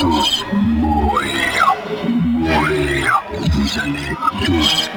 Tus, morir, morir, tus, tus,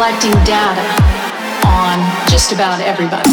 collecting data on just about everybody.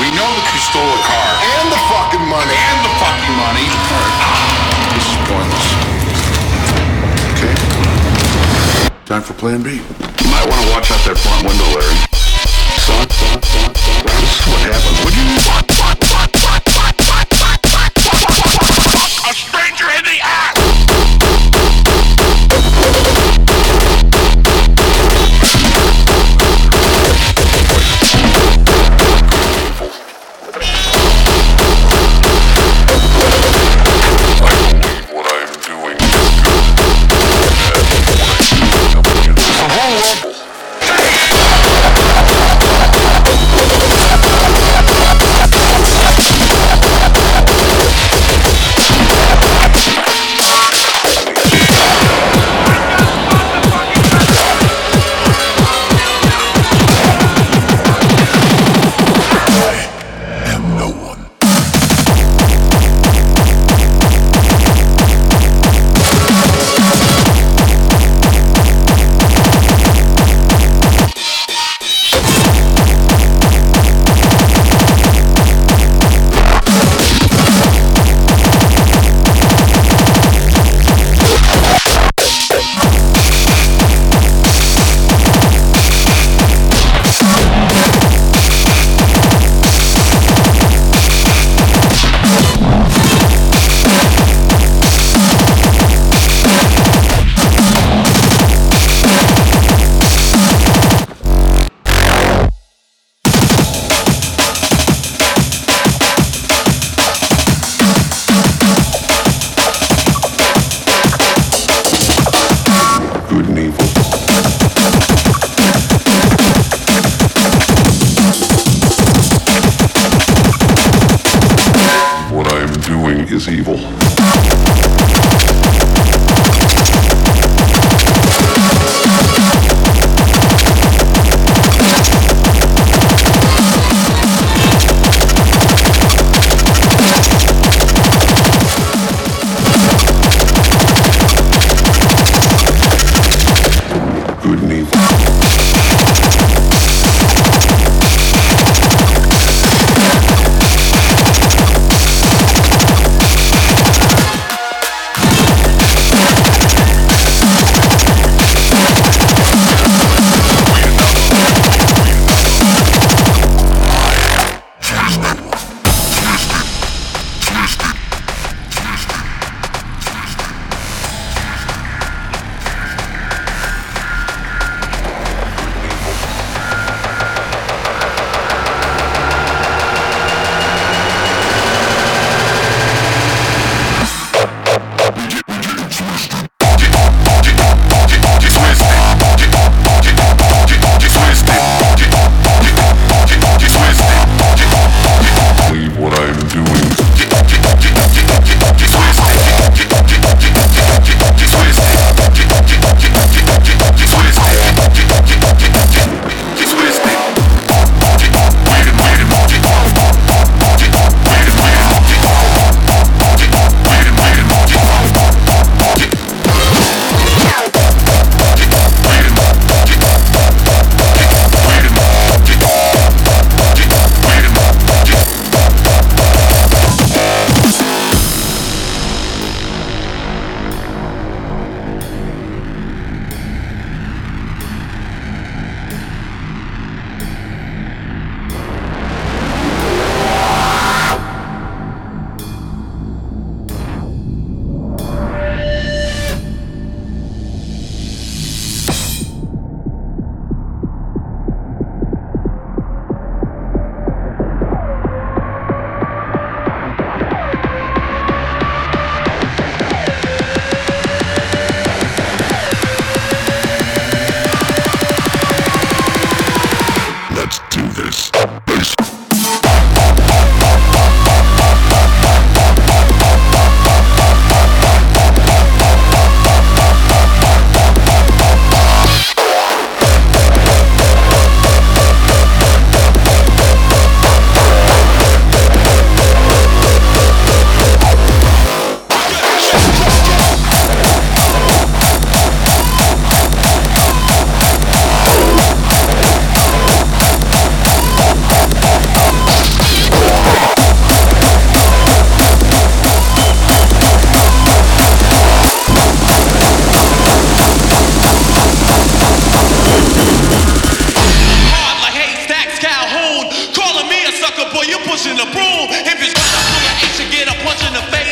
We know that you stole a car. And the fucking money. And the fucking money. This is pointless. Okay? Time for plan B. You might want to watch out that front window, Larry. Son, son, son, son. This is what happens when you... is evil. boy, you pushing the broom. If it's trying to pull your ass and get a punch in the face.